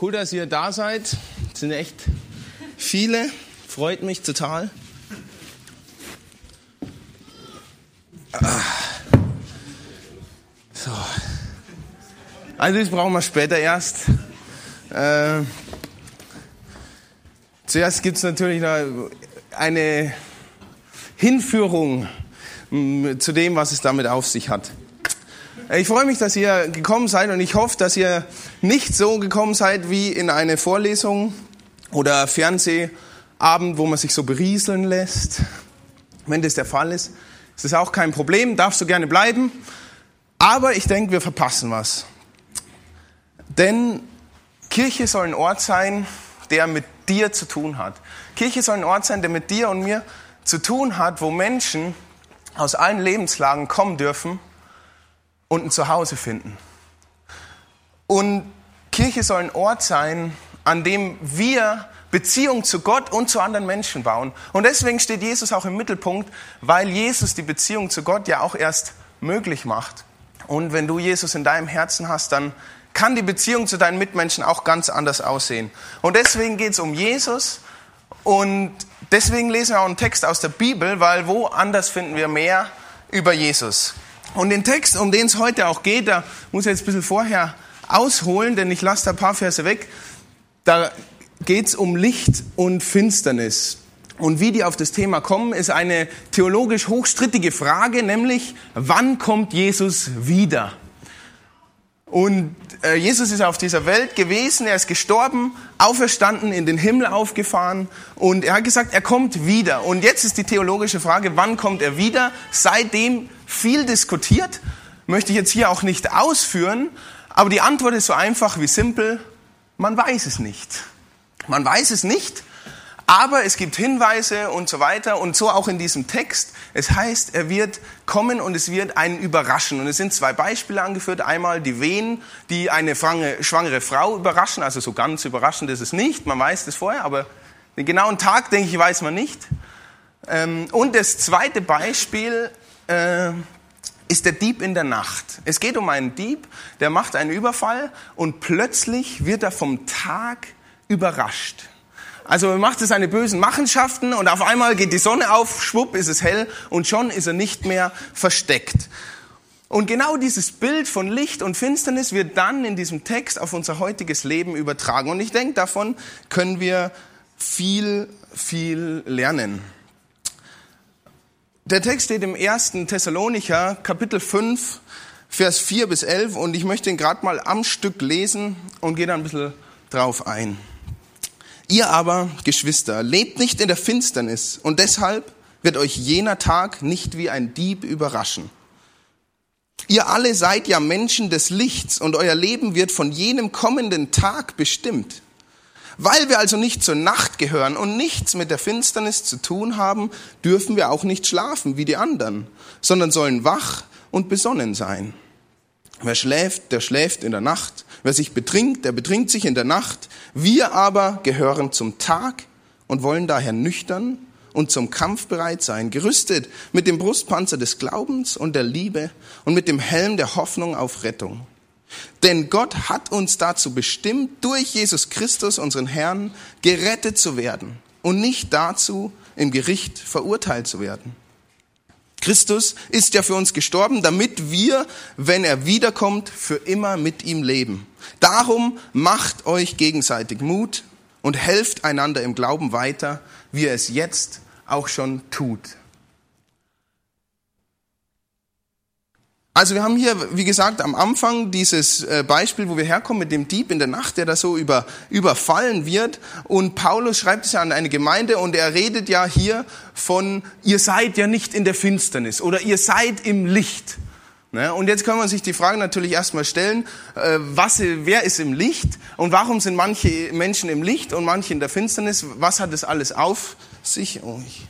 Cool, dass ihr da seid. Es sind echt viele. Freut mich total. Ah. So. Also das brauchen wir später erst. Äh, zuerst gibt es natürlich eine Hinführung mm, zu dem, was es damit auf sich hat. Ich freue mich, dass ihr gekommen seid und ich hoffe, dass ihr nicht so gekommen seid wie in eine Vorlesung oder Fernsehabend, wo man sich so berieseln lässt. Wenn das der Fall ist, ist das auch kein Problem, darfst du gerne bleiben. Aber ich denke, wir verpassen was. Denn Kirche soll ein Ort sein, der mit dir zu tun hat. Kirche soll ein Ort sein, der mit dir und mir zu tun hat, wo Menschen aus allen Lebenslagen kommen dürfen und ein Zuhause finden. Und Kirche soll ein Ort sein, an dem wir Beziehung zu Gott und zu anderen Menschen bauen. Und deswegen steht Jesus auch im Mittelpunkt, weil Jesus die Beziehung zu Gott ja auch erst möglich macht. Und wenn du Jesus in deinem Herzen hast, dann kann die Beziehung zu deinen Mitmenschen auch ganz anders aussehen. Und deswegen geht es um Jesus und deswegen lesen wir auch einen Text aus der Bibel, weil woanders finden wir mehr über Jesus. Und den Text, um den es heute auch geht, da muss ich jetzt ein bisschen vorher ausholen, denn ich lasse da ein paar Verse weg. Da geht es um Licht und Finsternis. Und wie die auf das Thema kommen, ist eine theologisch hochstrittige Frage, nämlich wann kommt Jesus wieder? Und äh, Jesus ist auf dieser Welt gewesen, er ist gestorben, auferstanden, in den Himmel aufgefahren und er hat gesagt, er kommt wieder. Und jetzt ist die theologische Frage, wann kommt er wieder? Seitdem viel diskutiert, möchte ich jetzt hier auch nicht ausführen, aber die Antwort ist so einfach wie simpel, man weiß es nicht. Man weiß es nicht, aber es gibt Hinweise und so weiter und so auch in diesem Text. Es heißt, er wird kommen und es wird einen überraschen. Und es sind zwei Beispiele angeführt. Einmal die Wehen, die eine schwangere Frau überraschen. Also so ganz überraschend ist es nicht. Man weiß das vorher, aber den genauen Tag, denke ich, weiß man nicht. Ähm, und das zweite Beispiel äh, ist der Dieb in der Nacht. Es geht um einen Dieb, der macht einen Überfall und plötzlich wird er vom Tag überrascht. Also er macht seine bösen Machenschaften und auf einmal geht die Sonne auf, schwupp ist es hell und schon ist er nicht mehr versteckt. Und genau dieses Bild von Licht und Finsternis wird dann in diesem Text auf unser heutiges Leben übertragen. Und ich denke, davon können wir viel, viel lernen. Der Text steht im ersten Thessalonicher, Kapitel 5, Vers 4 bis 11 und ich möchte ihn gerade mal am Stück lesen und gehe da ein bisschen drauf ein. Ihr aber, Geschwister, lebt nicht in der Finsternis und deshalb wird euch jener Tag nicht wie ein Dieb überraschen. Ihr alle seid ja Menschen des Lichts und euer Leben wird von jenem kommenden Tag bestimmt. Weil wir also nicht zur Nacht gehören und nichts mit der Finsternis zu tun haben, dürfen wir auch nicht schlafen wie die anderen, sondern sollen wach und besonnen sein. Wer schläft, der schläft in der Nacht. Wer sich betrinkt, der betrinkt sich in der Nacht. Wir aber gehören zum Tag und wollen daher nüchtern und zum Kampf bereit sein, gerüstet mit dem Brustpanzer des Glaubens und der Liebe und mit dem Helm der Hoffnung auf Rettung. Denn Gott hat uns dazu bestimmt, durch Jesus Christus, unseren Herrn, gerettet zu werden und nicht dazu, im Gericht verurteilt zu werden. Christus ist ja für uns gestorben, damit wir, wenn er wiederkommt, für immer mit ihm leben. Darum macht euch gegenseitig Mut und helft einander im Glauben weiter, wie er es jetzt auch schon tut. Also wir haben hier, wie gesagt, am Anfang dieses äh, Beispiel, wo wir herkommen mit dem Dieb in der Nacht, der da so über, überfallen wird. Und Paulus schreibt es ja an eine Gemeinde und er redet ja hier von, ihr seid ja nicht in der Finsternis oder ihr seid im Licht. Ne? Und jetzt kann man sich die Frage natürlich erstmal stellen, äh, was, wer ist im Licht und warum sind manche Menschen im Licht und manche in der Finsternis? Was hat das alles auf sich? Oh, ich,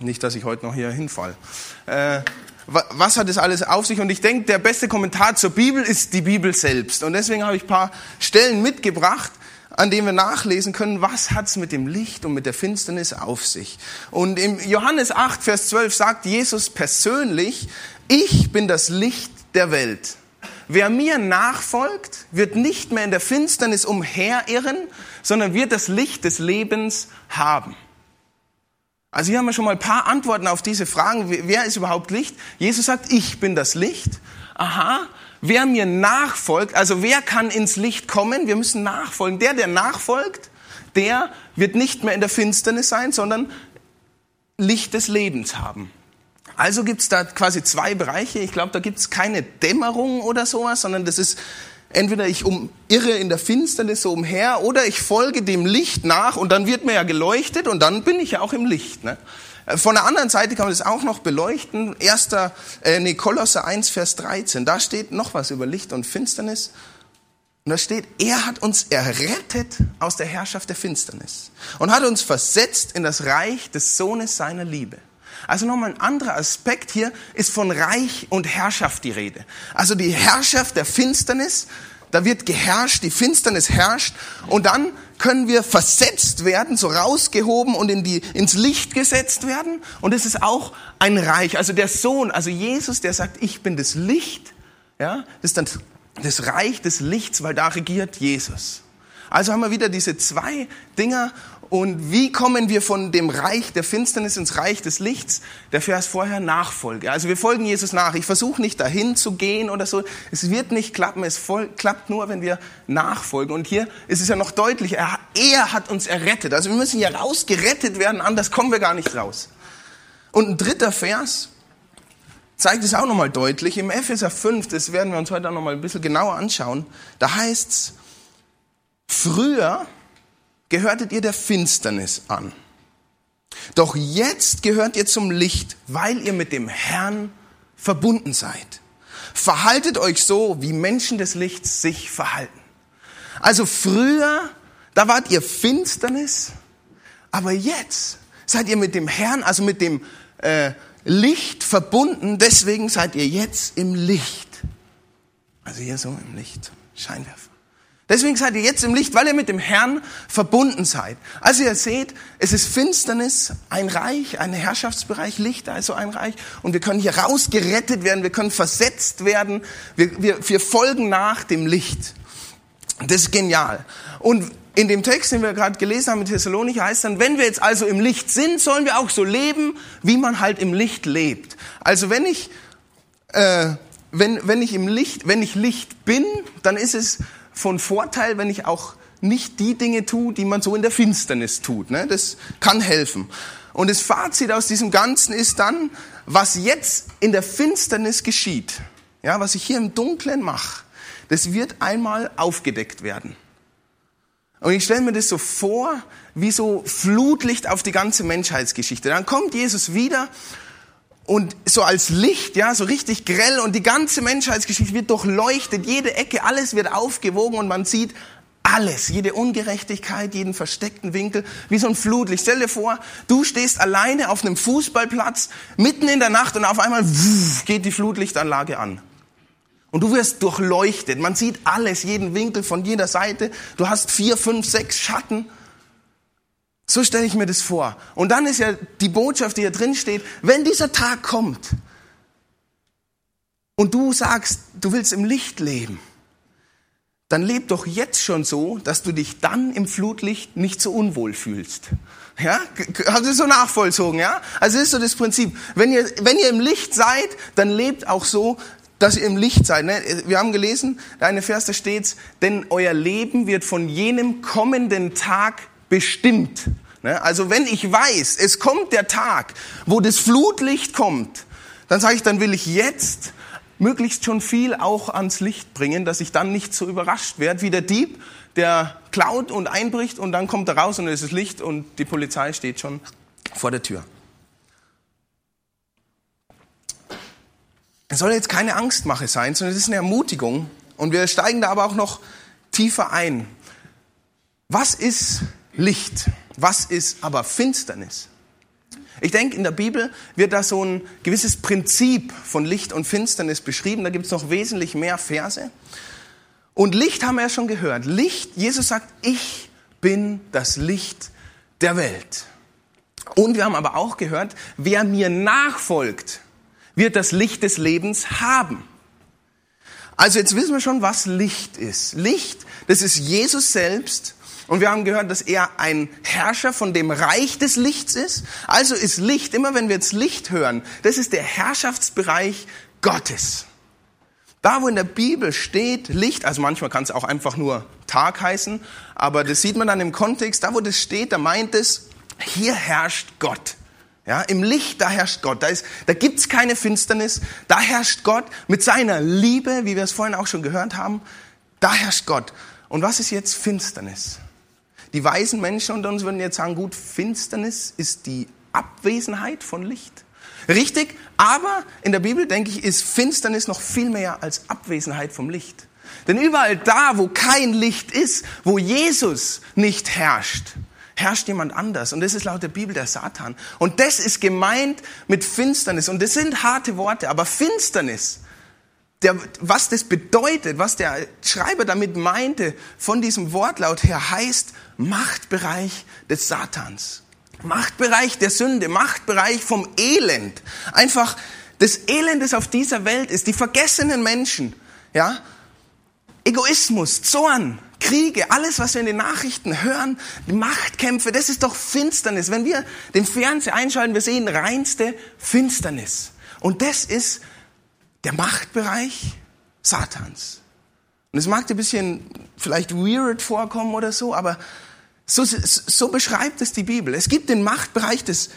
nicht, dass ich heute noch hier hinfall. Äh, was hat das alles auf sich? Und ich denke, der beste Kommentar zur Bibel ist die Bibel selbst. Und deswegen habe ich ein paar Stellen mitgebracht, an denen wir nachlesen können, was hat's mit dem Licht und mit der Finsternis auf sich. Und im Johannes 8, Vers 12 sagt Jesus persönlich, ich bin das Licht der Welt. wer mir nachfolgt, wird nicht mehr in der Finsternis umherirren, sondern wird das Licht des Lebens haben. Also hier haben wir schon mal ein paar Antworten auf diese Fragen. Wer ist überhaupt Licht? Jesus sagt, ich bin das Licht. Aha. Wer mir nachfolgt, also wer kann ins Licht kommen? Wir müssen nachfolgen. Der, der nachfolgt, der wird nicht mehr in der Finsternis sein, sondern Licht des Lebens haben. Also gibt's da quasi zwei Bereiche. Ich glaube, da gibt's keine Dämmerung oder sowas, sondern das ist entweder ich um, irre in der Finsternis so umher oder ich folge dem Licht nach und dann wird mir ja geleuchtet und dann bin ich ja auch im Licht. Ne? Äh, von der anderen Seite kann man das auch noch beleuchten. Erster, äh, nee, Kolosser 1, Vers 13. Da steht noch was über Licht und Finsternis. Und da steht, er hat uns errettet aus der Herrschaft der Finsternis und hat uns versetzt in das Reich des Sohnes seiner Liebe. Also nochmal ein anderer Aspekt hier ist von Reich und Herrschaft die Rede. Also die Herrschaft der Finsternis, da wird geherrscht, die Finsternis herrscht und dann können wir versetzt werden, so rausgehoben und in die, ins Licht gesetzt werden. Und es ist auch ein Reich. Also der Sohn, also Jesus, der sagt, ich bin das Licht, ja, ist dann das Reich des Lichts, weil da regiert Jesus. Also haben wir wieder diese zwei Dinger und wie kommen wir von dem Reich der Finsternis ins Reich des Lichts? Der Vers vorher Nachfolge. Also wir folgen Jesus nach. Ich versuche nicht dahin zu gehen oder so. Es wird nicht klappen. Es voll, klappt nur, wenn wir nachfolgen. Und hier ist es ja noch deutlich. Er, er hat uns errettet. Also wir müssen hier rausgerettet werden. Anders kommen wir gar nicht raus. Und ein dritter Vers zeigt es auch nochmal deutlich. Im Epheser 5, das werden wir uns heute auch nochmal ein bisschen genauer anschauen. Da heißt's, früher gehörtet ihr der Finsternis an. Doch jetzt gehört ihr zum Licht, weil ihr mit dem Herrn verbunden seid. Verhaltet euch so, wie Menschen des Lichts sich verhalten. Also früher, da wart ihr Finsternis, aber jetzt seid ihr mit dem Herrn, also mit dem äh, Licht verbunden, deswegen seid ihr jetzt im Licht. Also hier so im Licht, Scheinwerfer. Deswegen seid ihr jetzt im Licht, weil ihr mit dem Herrn verbunden seid. Also ihr seht, es ist Finsternis, ein Reich, ein Herrschaftsbereich, Licht, also ein Reich. Und wir können hier rausgerettet werden, wir können versetzt werden, wir, wir, wir folgen nach dem Licht. Das ist genial. Und in dem Text, den wir gerade gelesen haben mit Thessalonich, heißt dann, wenn wir jetzt also im Licht sind, sollen wir auch so leben, wie man halt im Licht lebt. Also wenn ich, äh, wenn, wenn ich im Licht, wenn ich Licht bin, dann ist es von Vorteil, wenn ich auch nicht die Dinge tue, die man so in der Finsternis tut. Ne? Das kann helfen. Und das Fazit aus diesem Ganzen ist dann, was jetzt in der Finsternis geschieht, ja, was ich hier im Dunklen mache, das wird einmal aufgedeckt werden. Und ich stelle mir das so vor, wie so Flutlicht auf die ganze Menschheitsgeschichte. Dann kommt Jesus wieder und so als Licht, ja, so richtig grell und die ganze Menschheitsgeschichte wird durchleuchtet, jede Ecke, alles wird aufgewogen und man sieht alles, jede Ungerechtigkeit, jeden versteckten Winkel, wie so ein Flutlicht. Stell dir vor, du stehst alleine auf einem Fußballplatz mitten in der Nacht und auf einmal wuff, geht die Flutlichtanlage an. Und du wirst durchleuchtet. Man sieht alles, jeden Winkel von jeder Seite. Du hast vier, fünf, sechs Schatten so stelle ich mir das vor. Und dann ist ja die Botschaft, die hier drin steht, wenn dieser Tag kommt und du sagst, du willst im Licht leben, dann leb doch jetzt schon so, dass du dich dann im Flutlicht nicht so unwohl fühlst. Ja, habt ihr so nachvollzogen, ja? Also ist so das Prinzip. Wenn ihr, wenn ihr im Licht seid, dann lebt auch so, dass ihr im Licht seid. Ne? Wir haben gelesen, da eine Vers, da steht, denn euer Leben wird von jenem kommenden Tag bestimmt. Ne? Also wenn ich weiß, es kommt der Tag, wo das Flutlicht kommt, dann sage ich, dann will ich jetzt möglichst schon viel auch ans Licht bringen, dass ich dann nicht so überrascht werde wie der Dieb, der klaut und einbricht und dann kommt er raus und es ist Licht und die Polizei steht schon vor der Tür. Es soll jetzt keine Angstmache sein, sondern es ist eine Ermutigung und wir steigen da aber auch noch tiefer ein. Was ist Licht. Was ist aber Finsternis? Ich denke, in der Bibel wird da so ein gewisses Prinzip von Licht und Finsternis beschrieben. Da gibt es noch wesentlich mehr Verse. Und Licht haben wir ja schon gehört. Licht, Jesus sagt, ich bin das Licht der Welt. Und wir haben aber auch gehört, wer mir nachfolgt, wird das Licht des Lebens haben. Also jetzt wissen wir schon, was Licht ist. Licht, das ist Jesus selbst. Und wir haben gehört, dass er ein Herrscher von dem Reich des Lichts ist. Also ist Licht, immer wenn wir jetzt Licht hören, das ist der Herrschaftsbereich Gottes. Da, wo in der Bibel steht Licht, also manchmal kann es auch einfach nur Tag heißen, aber das sieht man dann im Kontext, da wo das steht, da meint es, hier herrscht Gott. Ja, im Licht, da herrscht Gott. Da, ist, da gibt's keine Finsternis. Da herrscht Gott mit seiner Liebe, wie wir es vorhin auch schon gehört haben. Da herrscht Gott. Und was ist jetzt Finsternis? Die weisen Menschen unter uns würden jetzt sagen, gut, Finsternis ist die Abwesenheit von Licht. Richtig, aber in der Bibel, denke ich, ist Finsternis noch viel mehr als Abwesenheit vom Licht. Denn überall da, wo kein Licht ist, wo Jesus nicht herrscht, herrscht jemand anders. Und das ist laut der Bibel der Satan. Und das ist gemeint mit Finsternis. Und das sind harte Worte, aber Finsternis, der, was das bedeutet, was der Schreiber damit meinte, von diesem Wortlaut her, heißt Machtbereich des Satans. Machtbereich der Sünde, Machtbereich vom Elend. Einfach das Elend, das auf dieser Welt ist, die vergessenen Menschen, ja, Egoismus, Zorn, Kriege, alles, was wir in den Nachrichten hören, Machtkämpfe, das ist doch Finsternis. Wenn wir den Fernseher einschalten, wir sehen reinste Finsternis. Und das ist der Machtbereich Satans. Und es mag dir ein bisschen vielleicht weird vorkommen oder so, aber so, so beschreibt es die Bibel. Es gibt den Machtbereich des,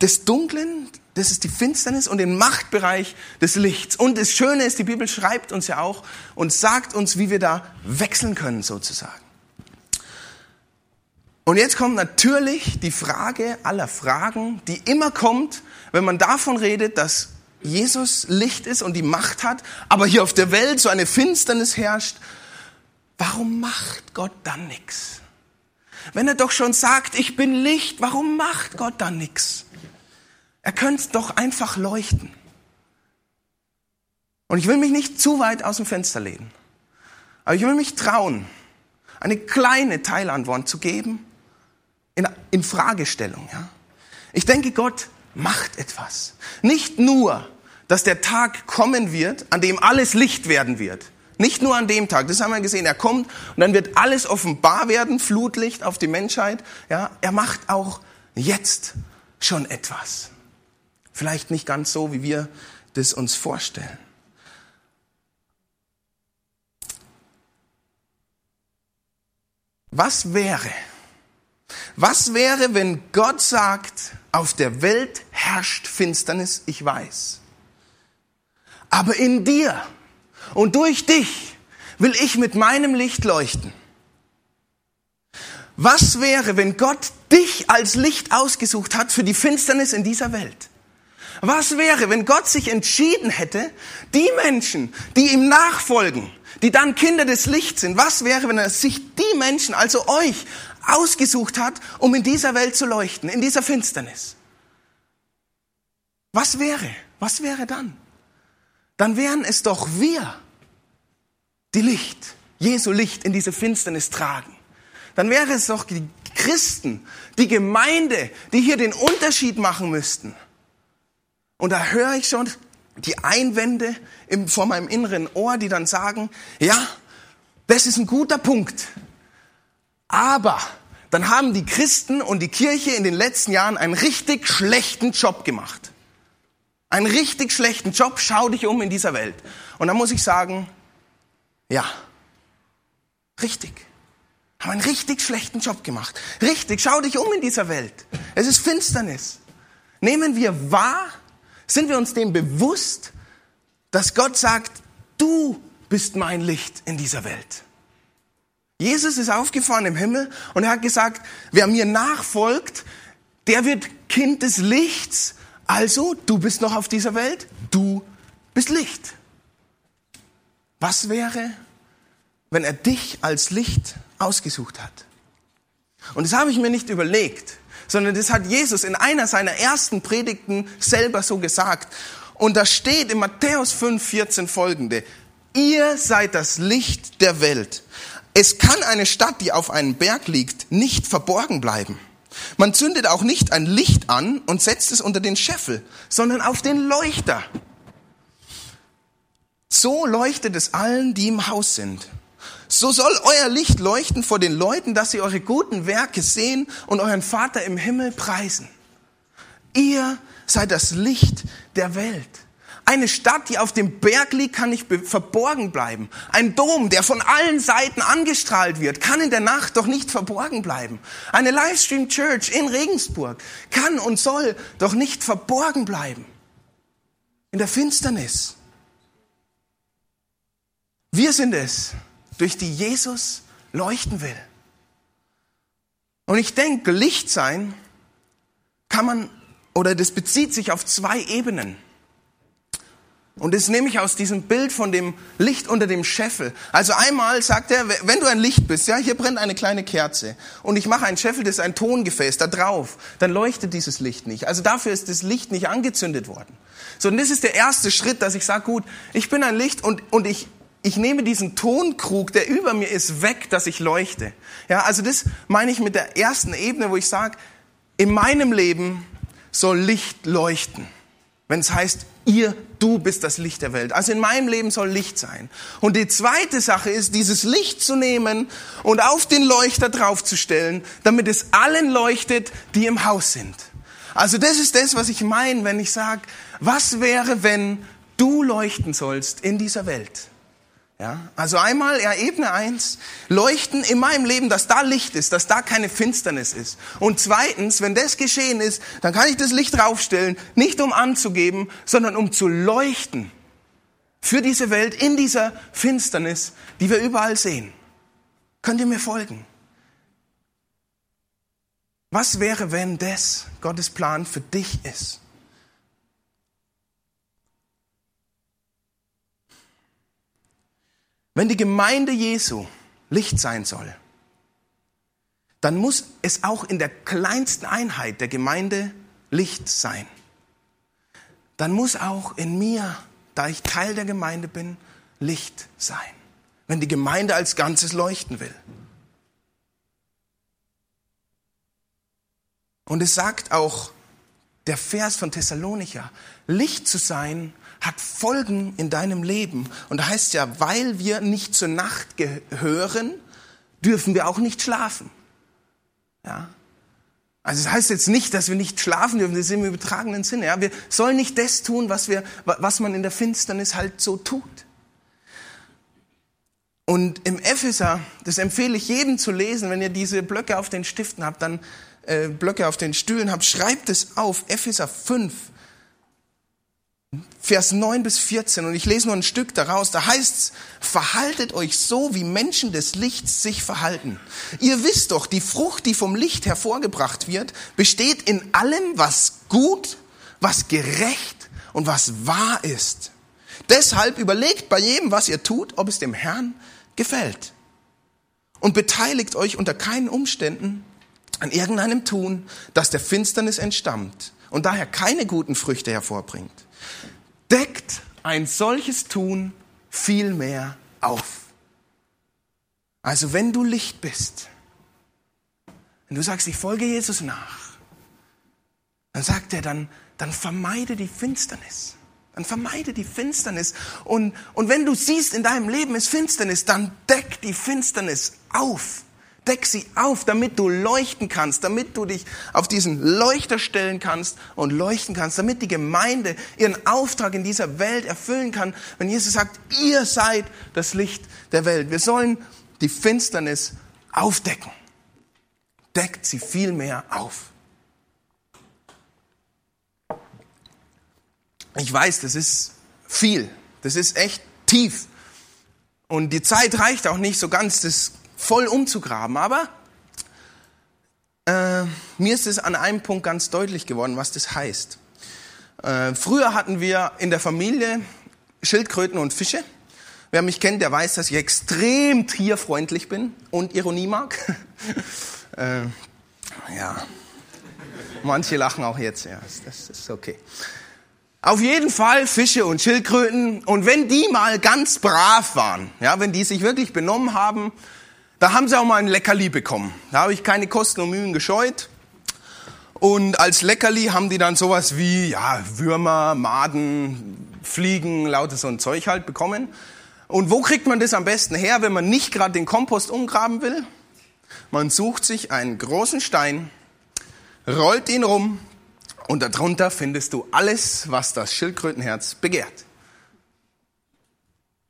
des Dunklen, das ist die Finsternis und den Machtbereich des Lichts. Und das Schöne ist, die Bibel schreibt uns ja auch und sagt uns, wie wir da wechseln können sozusagen. Und jetzt kommt natürlich die Frage aller Fragen, die immer kommt, wenn man davon redet, dass Jesus Licht ist und die Macht hat, aber hier auf der Welt so eine Finsternis herrscht. Warum macht Gott dann nichts? Wenn er doch schon sagt, ich bin Licht, warum macht Gott dann nichts? Er könnte doch einfach leuchten. Und ich will mich nicht zu weit aus dem Fenster lehnen. Aber ich will mich trauen, eine kleine Teilantwort zu geben in, in Fragestellung. Ja? Ich denke, Gott macht etwas. Nicht nur, dass der Tag kommen wird, an dem alles Licht werden wird. Nicht nur an dem Tag, das haben wir gesehen. Er kommt und dann wird alles offenbar werden, Flutlicht auf die Menschheit. Ja, er macht auch jetzt schon etwas. Vielleicht nicht ganz so, wie wir das uns vorstellen. Was wäre, was wäre, wenn Gott sagt, auf der Welt herrscht Finsternis, ich weiß. Aber in dir und durch dich will ich mit meinem Licht leuchten. Was wäre, wenn Gott dich als Licht ausgesucht hat für die Finsternis in dieser Welt? Was wäre, wenn Gott sich entschieden hätte, die Menschen, die ihm nachfolgen, die dann Kinder des Lichts sind, was wäre, wenn er sich die Menschen, also euch, ausgesucht hat, um in dieser Welt zu leuchten, in dieser Finsternis? Was wäre? Was wäre dann? Dann wären es doch wir, die Licht, Jesu Licht in diese Finsternis tragen. Dann wäre es doch die Christen, die Gemeinde, die hier den Unterschied machen müssten. Und da höre ich schon die Einwände im, vor meinem inneren Ohr, die dann sagen, ja, das ist ein guter Punkt. Aber dann haben die Christen und die Kirche in den letzten Jahren einen richtig schlechten Job gemacht. Einen richtig schlechten Job, schau dich um in dieser Welt. Und dann muss ich sagen, ja, richtig. Haben einen richtig schlechten Job gemacht. Richtig, schau dich um in dieser Welt. Es ist Finsternis. Nehmen wir wahr, sind wir uns dem bewusst, dass Gott sagt, du bist mein Licht in dieser Welt. Jesus ist aufgefahren im Himmel und er hat gesagt, wer mir nachfolgt, der wird Kind des Lichts. Also, du bist noch auf dieser Welt, du bist Licht. Was wäre, wenn er dich als Licht ausgesucht hat? Und das habe ich mir nicht überlegt, sondern das hat Jesus in einer seiner ersten Predigten selber so gesagt. Und da steht in Matthäus 5, 14 folgende, ihr seid das Licht der Welt. Es kann eine Stadt, die auf einem Berg liegt, nicht verborgen bleiben. Man zündet auch nicht ein Licht an und setzt es unter den Scheffel, sondern auf den Leuchter. so leuchtet es allen, die im Haus sind. So soll euer Licht leuchten vor den Leuten, dass sie eure guten Werke sehen und euren Vater im Himmel preisen. Ihr seid das Licht der Welt. Eine Stadt, die auf dem Berg liegt, kann nicht verborgen bleiben. Ein Dom, der von allen Seiten angestrahlt wird, kann in der Nacht doch nicht verborgen bleiben. Eine Livestream Church in Regensburg kann und soll doch nicht verborgen bleiben. In der Finsternis. Wir sind es, durch die Jesus leuchten will. Und ich denke, Licht sein kann man, oder das bezieht sich auf zwei Ebenen. Und das nehme ich aus diesem Bild von dem Licht unter dem Scheffel. Also einmal sagt er, wenn du ein Licht bist, ja, hier brennt eine kleine Kerze und ich mache ein Scheffel, das ist ein Tongefäß, da drauf, dann leuchtet dieses Licht nicht. Also dafür ist das Licht nicht angezündet worden. So, und das ist der erste Schritt, dass ich sage, gut, ich bin ein Licht und, und ich, ich nehme diesen Tonkrug, der über mir ist, weg, dass ich leuchte. Ja, also das meine ich mit der ersten Ebene, wo ich sage, in meinem Leben soll Licht leuchten. Wenn es heißt, ihr, du bist das Licht der Welt. Also in meinem Leben soll Licht sein. Und die zweite Sache ist, dieses Licht zu nehmen und auf den Leuchter draufzustellen, damit es allen leuchtet, die im Haus sind. Also das ist das, was ich meine, wenn ich sage, was wäre, wenn du leuchten sollst in dieser Welt? Ja, also einmal, ja, Ebene eins leuchten in meinem Leben, dass da Licht ist, dass da keine Finsternis ist. Und zweitens, wenn das geschehen ist, dann kann ich das Licht draufstellen, nicht um anzugeben, sondern um zu leuchten für diese Welt in dieser Finsternis, die wir überall sehen. Könnt ihr mir folgen? Was wäre, wenn das Gottes Plan für dich ist? Wenn die Gemeinde Jesu Licht sein soll, dann muss es auch in der kleinsten Einheit der Gemeinde Licht sein. Dann muss auch in mir, da ich Teil der Gemeinde bin, Licht sein. Wenn die Gemeinde als Ganzes leuchten will. Und es sagt auch der Vers von Thessalonicher, Licht zu sein hat Folgen in deinem Leben. Und da heißt ja, weil wir nicht zur Nacht gehören, dürfen wir auch nicht schlafen. Ja. Also es das heißt jetzt nicht, dass wir nicht schlafen dürfen, das ist im übertragenen Sinne. Ja. Wir sollen nicht das tun, was, wir, was man in der Finsternis halt so tut. Und im Epheser, das empfehle ich jedem zu lesen, wenn ihr diese Blöcke auf den Stiften habt, dann äh, Blöcke auf den Stühlen habt, schreibt es auf, Epheser 5, Vers 9 bis 14 und ich lese nur ein Stück daraus. Da heißt's, verhaltet euch so, wie Menschen des Lichts sich verhalten. Ihr wisst doch, die Frucht, die vom Licht hervorgebracht wird, besteht in allem, was gut, was gerecht und was wahr ist. Deshalb überlegt bei jedem, was ihr tut, ob es dem Herrn gefällt. Und beteiligt euch unter keinen Umständen an irgendeinem Tun, das der Finsternis entstammt und daher keine guten Früchte hervorbringt deckt ein solches Tun viel mehr auf. Also wenn du Licht bist, wenn du sagst, ich folge Jesus nach, dann sagt er, dann, dann vermeide die Finsternis. Dann vermeide die Finsternis. Und, und wenn du siehst, in deinem Leben ist Finsternis, dann deck die Finsternis auf. Deck sie auf, damit du leuchten kannst, damit du dich auf diesen Leuchter stellen kannst und leuchten kannst, damit die Gemeinde ihren Auftrag in dieser Welt erfüllen kann, wenn Jesus sagt, ihr seid das Licht der Welt. Wir sollen die Finsternis aufdecken. Deckt sie viel mehr auf. Ich weiß, das ist viel. Das ist echt tief. Und die Zeit reicht auch nicht so ganz, das voll umzugraben. Aber äh, mir ist es an einem Punkt ganz deutlich geworden, was das heißt. Äh, früher hatten wir in der Familie Schildkröten und Fische. Wer mich kennt, der weiß, dass ich extrem tierfreundlich bin und Ironie mag. äh, ja, manche lachen auch jetzt. Ja, das ist okay. Auf jeden Fall Fische und Schildkröten. Und wenn die mal ganz brav waren, ja, wenn die sich wirklich benommen haben, da haben sie auch mal ein Leckerli bekommen. Da habe ich keine Kosten und Mühen gescheut. Und als Leckerli haben die dann sowas wie ja, Würmer, Maden, Fliegen, lauter so ein Zeug halt bekommen. Und wo kriegt man das am besten her, wenn man nicht gerade den Kompost umgraben will? Man sucht sich einen großen Stein, rollt ihn rum und darunter findest du alles, was das Schildkrötenherz begehrt.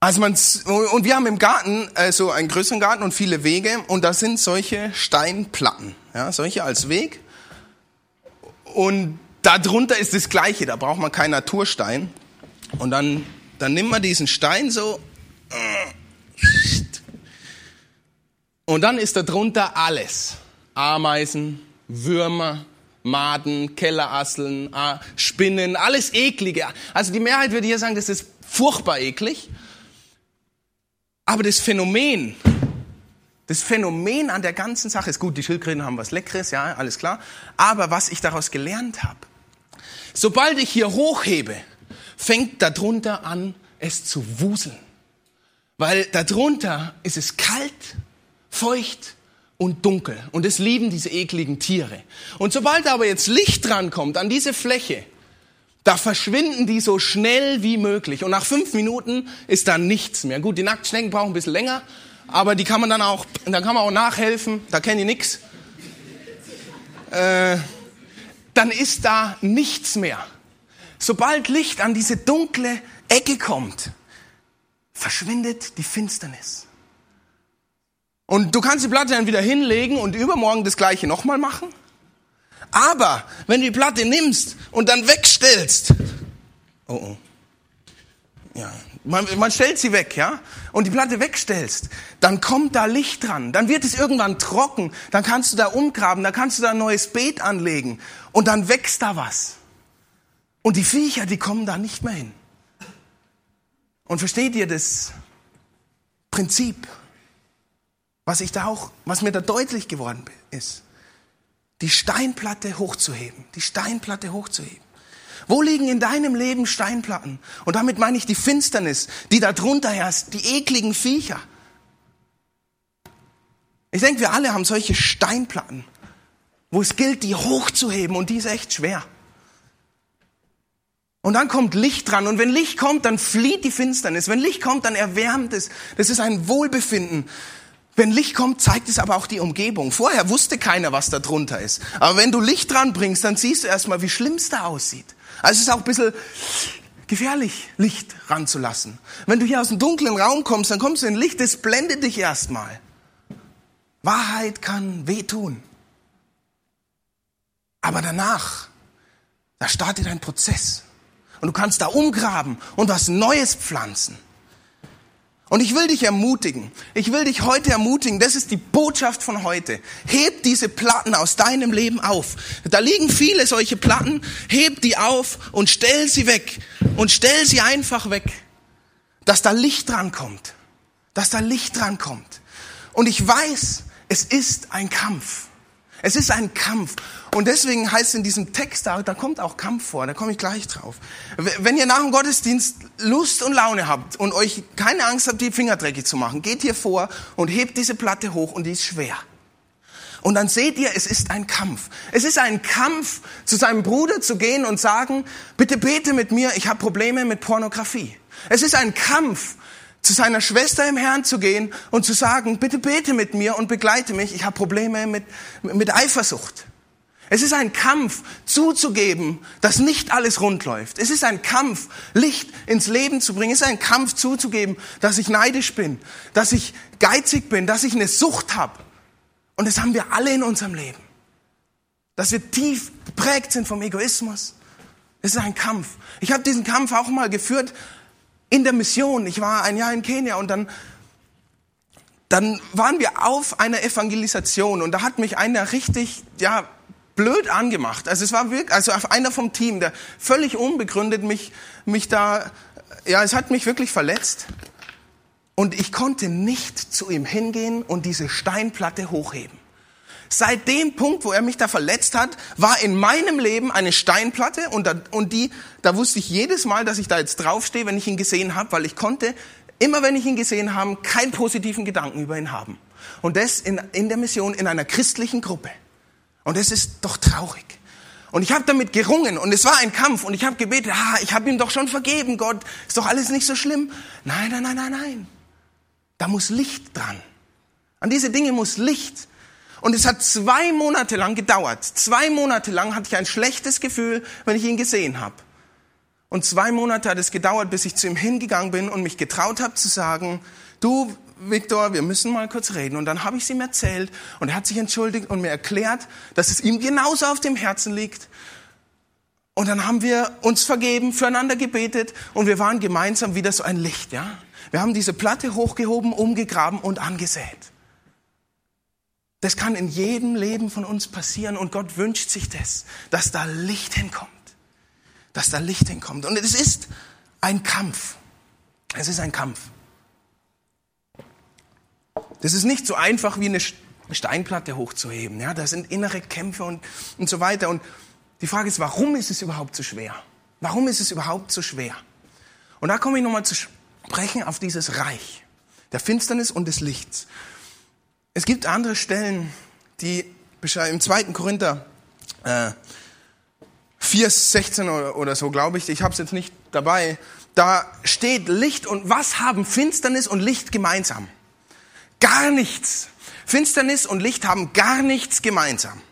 Also man, und wir haben im Garten so einen größeren Garten und viele Wege und da sind solche Steinplatten, ja, solche als Weg. Und darunter ist das Gleiche, da braucht man keinen Naturstein. Und dann, dann nimmt man diesen Stein so und dann ist darunter alles. Ameisen, Würmer, Maden, Kellerasseln, Spinnen, alles eklige. Also die Mehrheit würde hier sagen, das ist furchtbar eklig. Aber das Phänomen, das Phänomen an der ganzen Sache ist gut, die Schildkröten haben was Leckeres, ja, alles klar. Aber was ich daraus gelernt habe, sobald ich hier hochhebe, fängt darunter an, es zu wuseln. Weil darunter ist es kalt, feucht und dunkel. Und es lieben diese ekligen Tiere. Und sobald aber jetzt Licht drankommt an diese Fläche, da verschwinden die so schnell wie möglich. Und nach fünf Minuten ist da nichts mehr. Gut, die Nacktschnecken brauchen ein bisschen länger, aber die kann man dann auch, da kann man auch nachhelfen, da kennen die nichts. Äh, dann ist da nichts mehr. Sobald Licht an diese dunkle Ecke kommt, verschwindet die Finsternis. Und du kannst die Platte dann wieder hinlegen und übermorgen das gleiche nochmal machen. Aber wenn du die Platte nimmst und dann wegstellst, oh oh, ja, man, man stellt sie weg, ja, und die Platte wegstellst, dann kommt da Licht dran, dann wird es irgendwann trocken, dann kannst du da umgraben, dann kannst du da ein neues Beet anlegen und dann wächst da was. Und die Viecher, die kommen da nicht mehr hin. Und versteht ihr das Prinzip, was ich da auch, was mir da deutlich geworden ist? Die Steinplatte hochzuheben, die Steinplatte hochzuheben. Wo liegen in deinem Leben Steinplatten? Und damit meine ich die Finsternis, die da drunter herrscht, die ekligen Viecher. Ich denke, wir alle haben solche Steinplatten, wo es gilt, die hochzuheben und die ist echt schwer. Und dann kommt Licht dran und wenn Licht kommt, dann flieht die Finsternis. Wenn Licht kommt, dann erwärmt es. Das ist ein Wohlbefinden. Wenn Licht kommt, zeigt es aber auch die Umgebung. Vorher wusste keiner, was da drunter ist. Aber wenn du Licht dran bringst, dann siehst du erstmal, wie schlimm es da aussieht. Also es ist auch ein bisschen gefährlich, Licht ranzulassen. Wenn du hier aus dem dunklen Raum kommst, dann kommst du in Licht, das blendet dich erstmal. Wahrheit kann wehtun. Aber danach, da startet ein Prozess. Und du kannst da umgraben und was Neues pflanzen. Und ich will dich ermutigen. Ich will dich heute ermutigen. Das ist die Botschaft von heute. Heb diese Platten aus deinem Leben auf. Da liegen viele solche Platten. Heb die auf und stell sie weg. Und stell sie einfach weg. Dass da Licht dran kommt. Dass da Licht dran kommt. Und ich weiß, es ist ein Kampf. Es ist ein Kampf. Und deswegen heißt in diesem Text, da, da kommt auch Kampf vor, da komme ich gleich drauf. Wenn ihr nach dem Gottesdienst Lust und Laune habt und euch keine Angst habt, die Finger dreckig zu machen, geht hier vor und hebt diese Platte hoch und die ist schwer. Und dann seht ihr, es ist ein Kampf. Es ist ein Kampf, zu seinem Bruder zu gehen und sagen, bitte bete mit mir, ich habe Probleme mit Pornografie. Es ist ein Kampf, zu seiner Schwester im Herrn zu gehen und zu sagen, bitte bete mit mir und begleite mich, ich habe Probleme mit, mit Eifersucht. Es ist ein Kampf, zuzugeben, dass nicht alles rund läuft. Es ist ein Kampf, Licht ins Leben zu bringen. Es ist ein Kampf, zuzugeben, dass ich neidisch bin, dass ich geizig bin, dass ich eine Sucht habe. Und das haben wir alle in unserem Leben. Dass wir tief geprägt sind vom Egoismus. Es ist ein Kampf. Ich habe diesen Kampf auch mal geführt in der Mission. Ich war ein Jahr in Kenia und dann, dann waren wir auf einer Evangelisation und da hat mich einer richtig, ja, blöd angemacht. Also es war wirklich, also einer vom Team, der völlig unbegründet mich, mich da, ja, es hat mich wirklich verletzt. Und ich konnte nicht zu ihm hingehen und diese Steinplatte hochheben. Seit dem Punkt, wo er mich da verletzt hat, war in meinem Leben eine Steinplatte und, da, und die, da wusste ich jedes Mal, dass ich da jetzt draufstehe, wenn ich ihn gesehen habe, weil ich konnte, immer wenn ich ihn gesehen habe, keinen positiven Gedanken über ihn haben. Und das in, in der Mission in einer christlichen Gruppe. Und das ist doch traurig. Und ich habe damit gerungen und es war ein Kampf und ich habe gebetet, ah, ich habe ihm doch schon vergeben, Gott, ist doch alles nicht so schlimm. Nein, nein, nein, nein, nein. Da muss Licht dran. An diese Dinge muss Licht. Und es hat zwei Monate lang gedauert. Zwei Monate lang hatte ich ein schlechtes Gefühl, wenn ich ihn gesehen habe. Und zwei Monate hat es gedauert, bis ich zu ihm hingegangen bin und mich getraut habe zu sagen, du, Viktor, wir müssen mal kurz reden. Und dann habe ich es ihm erzählt und er hat sich entschuldigt und mir erklärt, dass es ihm genauso auf dem Herzen liegt. Und dann haben wir uns vergeben, füreinander gebetet und wir waren gemeinsam wieder so ein Licht, ja. Wir haben diese Platte hochgehoben, umgegraben und angesät. Das kann in jedem Leben von uns passieren und Gott wünscht sich das, dass da Licht hinkommt. Dass da Licht hinkommt. Und es ist ein Kampf. Es ist ein Kampf. Das ist nicht so einfach wie eine Steinplatte hochzuheben. Ja, da sind innere Kämpfe und, und so weiter. Und die Frage ist, warum ist es überhaupt so schwer? Warum ist es überhaupt so schwer? Und da komme ich nochmal zu sprechen auf dieses Reich der Finsternis und des Lichts. Es gibt andere Stellen, die im 2. Korinther äh, 4, 16 oder, oder so, glaube ich, ich habe es jetzt nicht dabei, da steht Licht und was haben Finsternis und Licht gemeinsam? Gar nichts. Finsternis und Licht haben gar nichts gemeinsam.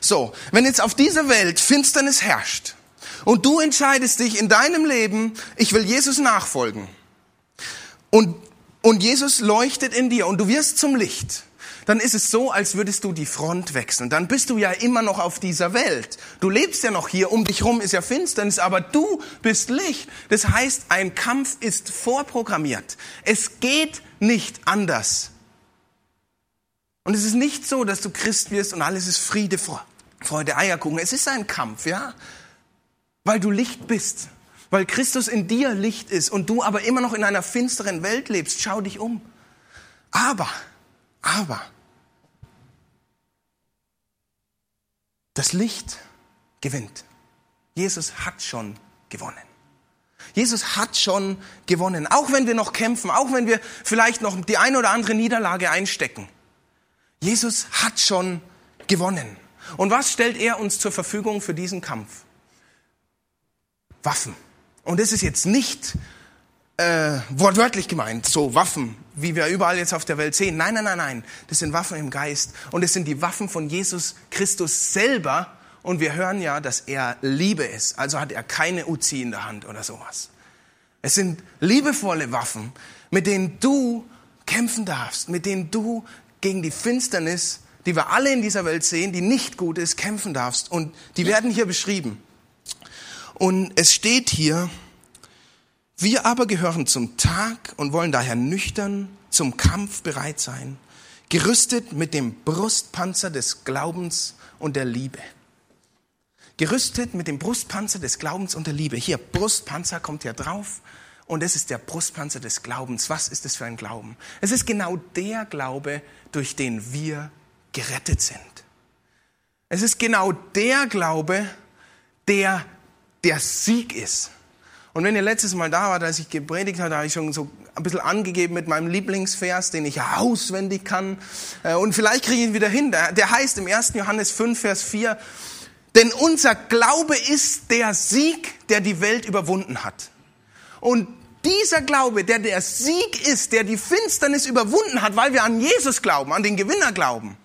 So, wenn jetzt auf dieser Welt Finsternis herrscht und du entscheidest dich in deinem Leben, ich will Jesus nachfolgen und, und Jesus leuchtet in dir und du wirst zum Licht, dann ist es so, als würdest du die Front wechseln. Dann bist du ja immer noch auf dieser Welt. Du lebst ja noch hier, um dich rum ist ja Finsternis, aber du bist Licht. Das heißt, ein Kampf ist vorprogrammiert. Es geht nicht anders. Und es ist nicht so, dass du Christ wirst und alles ist Friede, Freude, Eierkuchen. Es ist ein Kampf, ja? Weil du Licht bist. Weil Christus in dir Licht ist und du aber immer noch in einer finsteren Welt lebst. Schau dich um. Aber, aber, das Licht gewinnt. Jesus hat schon gewonnen. Jesus hat schon gewonnen. Auch wenn wir noch kämpfen, auch wenn wir vielleicht noch die eine oder andere Niederlage einstecken. Jesus hat schon gewonnen. Und was stellt er uns zur Verfügung für diesen Kampf? Waffen. Und das ist jetzt nicht äh, wortwörtlich gemeint, so Waffen, wie wir überall jetzt auf der Welt sehen. Nein, nein, nein, nein. Das sind Waffen im Geist. Und es sind die Waffen von Jesus Christus selber. Und wir hören ja, dass er Liebe ist. Also hat er keine Uzi in der Hand oder sowas. Es sind liebevolle Waffen, mit denen du kämpfen darfst, mit denen du gegen die Finsternis, die wir alle in dieser Welt sehen, die nicht gut ist, kämpfen darfst. Und die werden hier beschrieben. Und es steht hier, wir aber gehören zum Tag und wollen daher nüchtern zum Kampf bereit sein, gerüstet mit dem Brustpanzer des Glaubens und der Liebe. Gerüstet mit dem Brustpanzer des Glaubens und der Liebe. Hier, Brustpanzer kommt ja drauf. Und es ist der Brustpanzer des Glaubens. Was ist es für ein Glauben? Es ist genau der Glaube, durch den wir gerettet sind. Es ist genau der Glaube, der der Sieg ist. Und wenn ihr letztes Mal da wart, als ich gepredigt habe, habe ich schon so ein bisschen angegeben mit meinem Lieblingsvers, den ich auswendig kann. Äh, und vielleicht kriege ich ihn wieder hin. Der heißt im 1. Johannes 5, Vers 4, denn unser Glaube ist der Sieg, der die Welt überwunden hat. Und dieser Glaube, der der Sieg ist, der die Finsternis überwunden hat, weil wir an Jesus glauben, an den Gewinner glauben,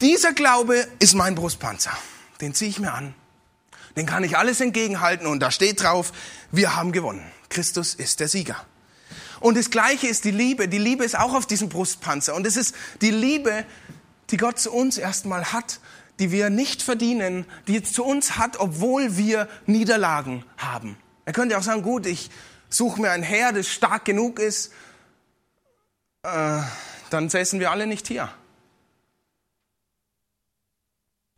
dieser Glaube ist mein Brustpanzer. Den ziehe ich mir an. Den kann ich alles entgegenhalten und da steht drauf, wir haben gewonnen. Christus ist der Sieger. Und das Gleiche ist die Liebe. Die Liebe ist auch auf diesem Brustpanzer. Und es ist die Liebe, die Gott zu uns erstmal hat, die wir nicht verdienen, die er zu uns hat, obwohl wir Niederlagen haben. Er könnte auch sagen, gut, ich suche mir ein Herr, das stark genug ist, äh, dann säßen wir alle nicht hier.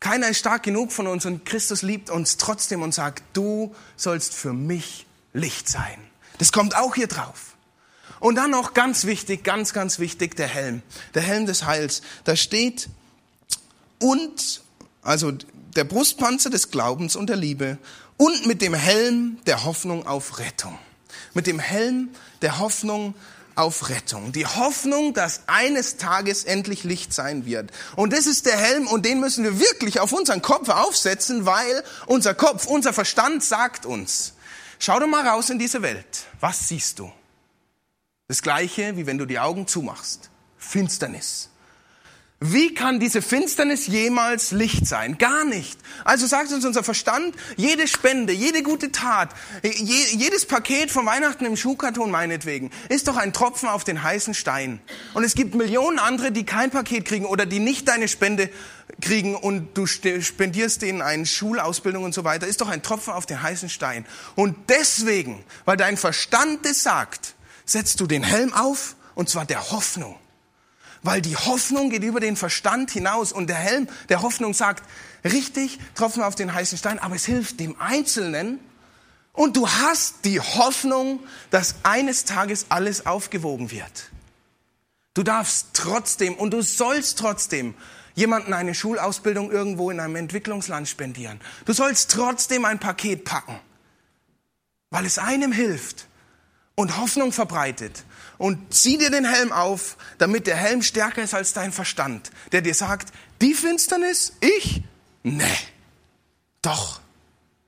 Keiner ist stark genug von uns und Christus liebt uns trotzdem und sagt, du sollst für mich Licht sein. Das kommt auch hier drauf. Und dann noch ganz wichtig, ganz, ganz wichtig, der Helm. Der Helm des Heils. Da steht, und, also der Brustpanzer des Glaubens und der Liebe und mit dem Helm der Hoffnung auf Rettung mit dem Helm der Hoffnung auf Rettung. Die Hoffnung, dass eines Tages endlich Licht sein wird. Und das ist der Helm und den müssen wir wirklich auf unseren Kopf aufsetzen, weil unser Kopf, unser Verstand sagt uns, schau doch mal raus in diese Welt. Was siehst du? Das gleiche, wie wenn du die Augen zumachst. Finsternis. Wie kann diese Finsternis jemals Licht sein? Gar nicht. Also sagt uns unser Verstand, jede Spende, jede gute Tat, jedes Paket von Weihnachten im Schuhkarton meinetwegen, ist doch ein Tropfen auf den heißen Stein. Und es gibt Millionen andere, die kein Paket kriegen oder die nicht deine Spende kriegen und du spendierst denen eine Schulausbildung und so weiter, ist doch ein Tropfen auf den heißen Stein. Und deswegen, weil dein Verstand es sagt, setzt du den Helm auf und zwar der Hoffnung weil die Hoffnung geht über den Verstand hinaus und der Helm der Hoffnung sagt, richtig, Tropfen auf den heißen Stein, aber es hilft dem Einzelnen und du hast die Hoffnung, dass eines Tages alles aufgewogen wird. Du darfst trotzdem und du sollst trotzdem jemanden eine Schulausbildung irgendwo in einem Entwicklungsland spendieren. Du sollst trotzdem ein Paket packen, weil es einem hilft und Hoffnung verbreitet und zieh dir den Helm auf, damit der Helm stärker ist als dein Verstand, der dir sagt, die Finsternis, ich? Nee. Doch,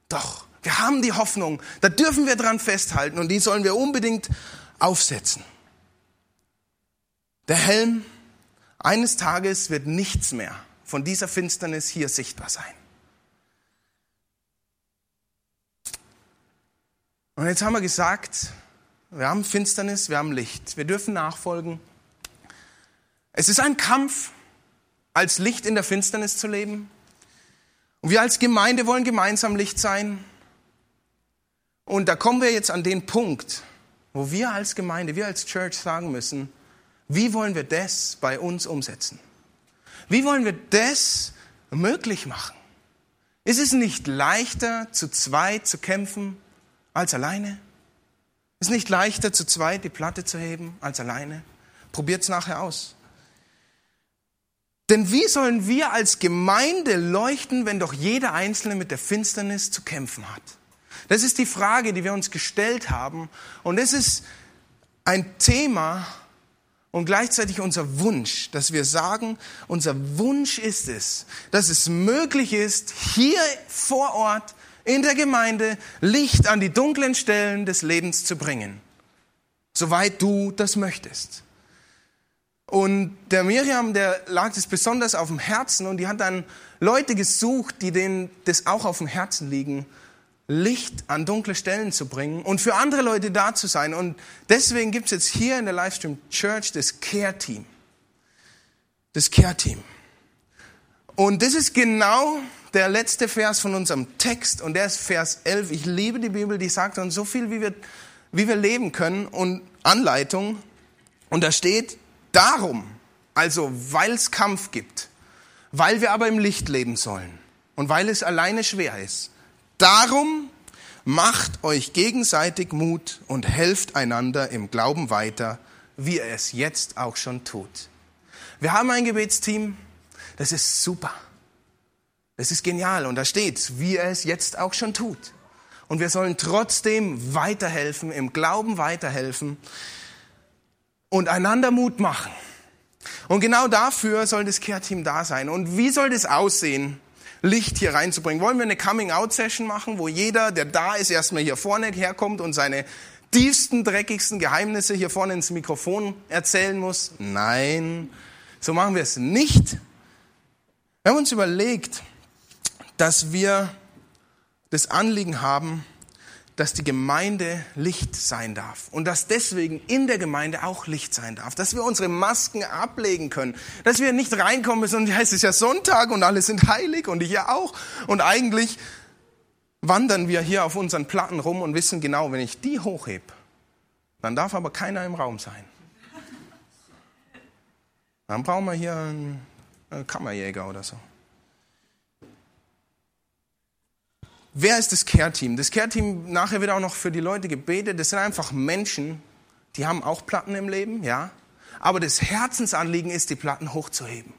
doch. Wir haben die Hoffnung, da dürfen wir dran festhalten und die sollen wir unbedingt aufsetzen. Der Helm, eines Tages wird nichts mehr von dieser Finsternis hier sichtbar sein. Und jetzt haben wir gesagt, wir haben Finsternis, wir haben Licht. Wir dürfen nachfolgen. Es ist ein Kampf, als Licht in der Finsternis zu leben. Und wir als Gemeinde wollen gemeinsam Licht sein. Und da kommen wir jetzt an den Punkt, wo wir als Gemeinde, wir als Church sagen müssen, wie wollen wir das bei uns umsetzen? Wie wollen wir das möglich machen? Ist es nicht leichter, zu zweit zu kämpfen als alleine? Ist nicht leichter, zu zweit die Platte zu heben als alleine? Probiert's nachher aus. Denn wie sollen wir als Gemeinde leuchten, wenn doch jeder Einzelne mit der Finsternis zu kämpfen hat? Das ist die Frage, die wir uns gestellt haben. Und es ist ein Thema und gleichzeitig unser Wunsch, dass wir sagen, unser Wunsch ist es, dass es möglich ist, hier vor Ort in der Gemeinde Licht an die dunklen Stellen des Lebens zu bringen, soweit du das möchtest. Und der Miriam, der lag das besonders auf dem Herzen und die hat dann Leute gesucht, die denen das auch auf dem Herzen liegen, Licht an dunkle Stellen zu bringen und für andere Leute da zu sein. Und deswegen gibt es jetzt hier in der Livestream Church das Care-Team. Das Care-Team. Und das ist genau der letzte Vers von unserem Text und der ist Vers 11. Ich liebe die Bibel, die sagt uns so viel, wie wir, wie wir leben können und Anleitung. Und da steht, darum, also weil es Kampf gibt, weil wir aber im Licht leben sollen und weil es alleine schwer ist, darum macht euch gegenseitig Mut und helft einander im Glauben weiter, wie er es jetzt auch schon tut. Wir haben ein Gebetsteam, das ist super. Das ist genial und da steht, wie er es jetzt auch schon tut. Und wir sollen trotzdem weiterhelfen, im Glauben weiterhelfen und einander Mut machen. Und genau dafür soll das Care-Team da sein. Und wie soll das aussehen, Licht hier reinzubringen? Wollen wir eine Coming-out-Session machen, wo jeder, der da ist, erstmal hier vorne herkommt und seine tiefsten, dreckigsten Geheimnisse hier vorne ins Mikrofon erzählen muss? Nein, so machen wir es nicht. Wir haben uns überlegt, dass wir das Anliegen haben, dass die Gemeinde Licht sein darf und dass deswegen in der Gemeinde auch Licht sein darf, dass wir unsere Masken ablegen können, dass wir nicht reinkommen müssen und es ist ja Sonntag und alle sind heilig und ich ja auch und eigentlich wandern wir hier auf unseren Platten rum und wissen genau, wenn ich die hochheb, dann darf aber keiner im Raum sein. Dann brauchen wir hier einen Kammerjäger oder so. Wer ist das Care-Team? Das Care-Team, nachher wird auch noch für die Leute gebetet. Das sind einfach Menschen, die haben auch Platten im Leben, ja. Aber das Herzensanliegen ist, die Platten hochzuheben.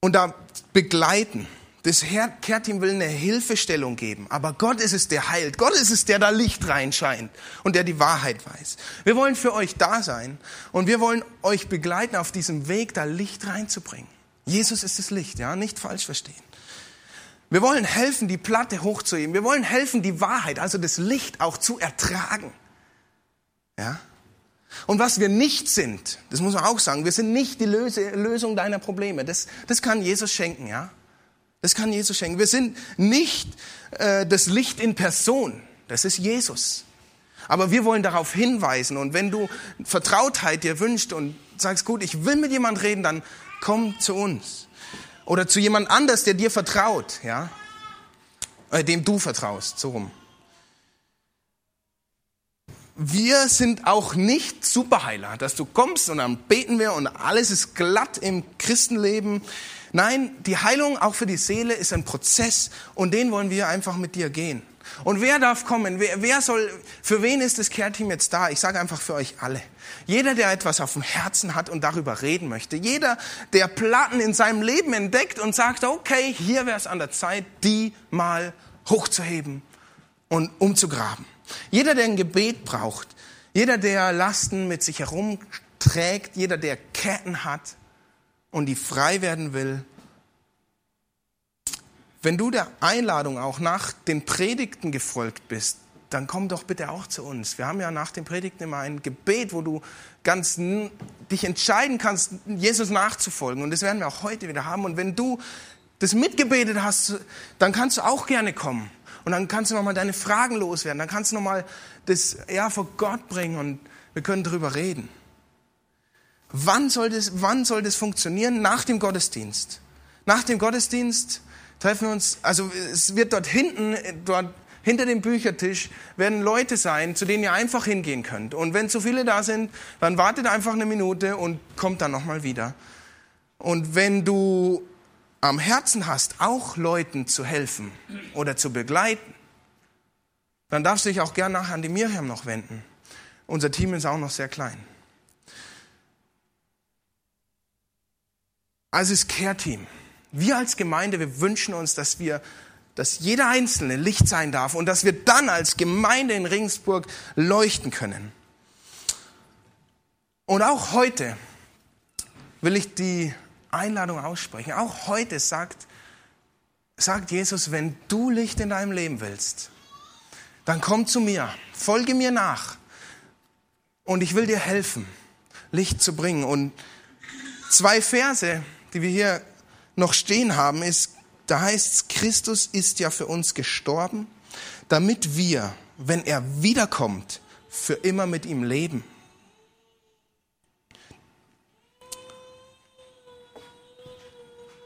Und da begleiten, Das Care-Team will eine Hilfestellung geben, aber Gott ist es, der heilt. Gott ist es, der da Licht reinscheint und der die Wahrheit weiß. Wir wollen für euch da sein und wir wollen euch begleiten auf diesem Weg, da Licht reinzubringen. Jesus ist das Licht, ja, nicht falsch verstehen. Wir wollen helfen, die Platte hochzuheben. Wir wollen helfen, die Wahrheit, also das Licht auch zu ertragen. Ja? Und was wir nicht sind, das muss man auch sagen, wir sind nicht die Lösung deiner Probleme. Das, das kann Jesus schenken, ja. Das kann Jesus schenken. Wir sind nicht äh, das Licht in Person. Das ist Jesus. Aber wir wollen darauf hinweisen. Und wenn du Vertrautheit dir wünschst und sagst, gut, ich will mit jemand reden, dann komm zu uns. Oder zu jemand anders, der dir vertraut, ja. Äh, dem du vertraust, so rum wir sind auch nicht Superheiler, dass du kommst und dann beten wir und alles ist glatt im Christenleben. Nein, die Heilung auch für die Seele ist ein Prozess und den wollen wir einfach mit dir gehen. Und wer darf kommen? Wer, wer soll, für wen ist das Care-Team jetzt da? Ich sage einfach für euch alle. Jeder, der etwas auf dem Herzen hat und darüber reden möchte. Jeder, der Platten in seinem Leben entdeckt und sagt, okay, hier wäre es an der Zeit, die mal hochzuheben und umzugraben. Jeder, der ein Gebet braucht, jeder, der Lasten mit sich herumträgt, jeder, der Ketten hat und die frei werden will, wenn du der Einladung auch nach den Predigten gefolgt bist, dann komm doch bitte auch zu uns. Wir haben ja nach den Predigten immer ein Gebet, wo du ganz dich entscheiden kannst, Jesus nachzufolgen. Und das werden wir auch heute wieder haben. Und wenn du das mitgebetet hast, dann kannst du auch gerne kommen. Und dann kannst du nochmal deine Fragen loswerden. Dann kannst du nochmal das ja, vor Gott bringen und wir können darüber reden. Wann soll, das, wann soll das funktionieren? Nach dem Gottesdienst. Nach dem Gottesdienst treffen uns, also es wird dort hinten, dort hinter dem Büchertisch werden Leute sein, zu denen ihr einfach hingehen könnt. Und wenn zu viele da sind, dann wartet einfach eine Minute und kommt dann nochmal wieder. Und wenn du am Herzen hast, auch Leuten zu helfen oder zu begleiten, dann darfst du dich auch gerne nachher an die Miriam noch wenden. Unser Team ist auch noch sehr klein. Also das Care-Team. Wir als Gemeinde, wir wünschen uns, dass wir, dass jeder Einzelne Licht sein darf und dass wir dann als Gemeinde in Regensburg leuchten können. Und auch heute will ich die Einladung aussprechen. Auch heute sagt, sagt Jesus, wenn du Licht in deinem Leben willst, dann komm zu mir, folge mir nach und ich will dir helfen, Licht zu bringen. Und zwei Verse, die wir hier noch stehen haben, ist, da heißt es, Christus ist ja für uns gestorben, damit wir, wenn er wiederkommt, für immer mit ihm leben.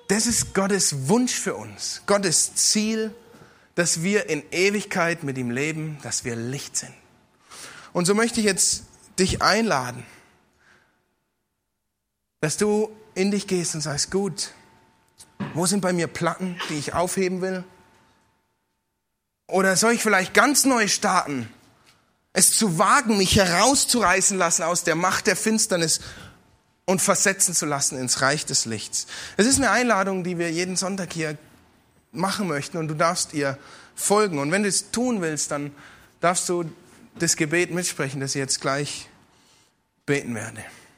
Das ist Gottes Wunsch für uns, Gottes Ziel, dass wir in Ewigkeit mit ihm leben, dass wir Licht sind. Und so möchte ich jetzt dich einladen, dass du in dich gehst und sagst, gut, wo sind bei mir Platten, die ich aufheben will? Oder soll ich vielleicht ganz neu starten? Es zu wagen, mich herauszureißen lassen aus der Macht der Finsternis und versetzen zu lassen ins Reich des Lichts. Es ist eine Einladung, die wir jeden Sonntag hier machen möchten und du darfst ihr folgen. Und wenn du es tun willst, dann darfst du das Gebet mitsprechen, das ich jetzt gleich beten werde.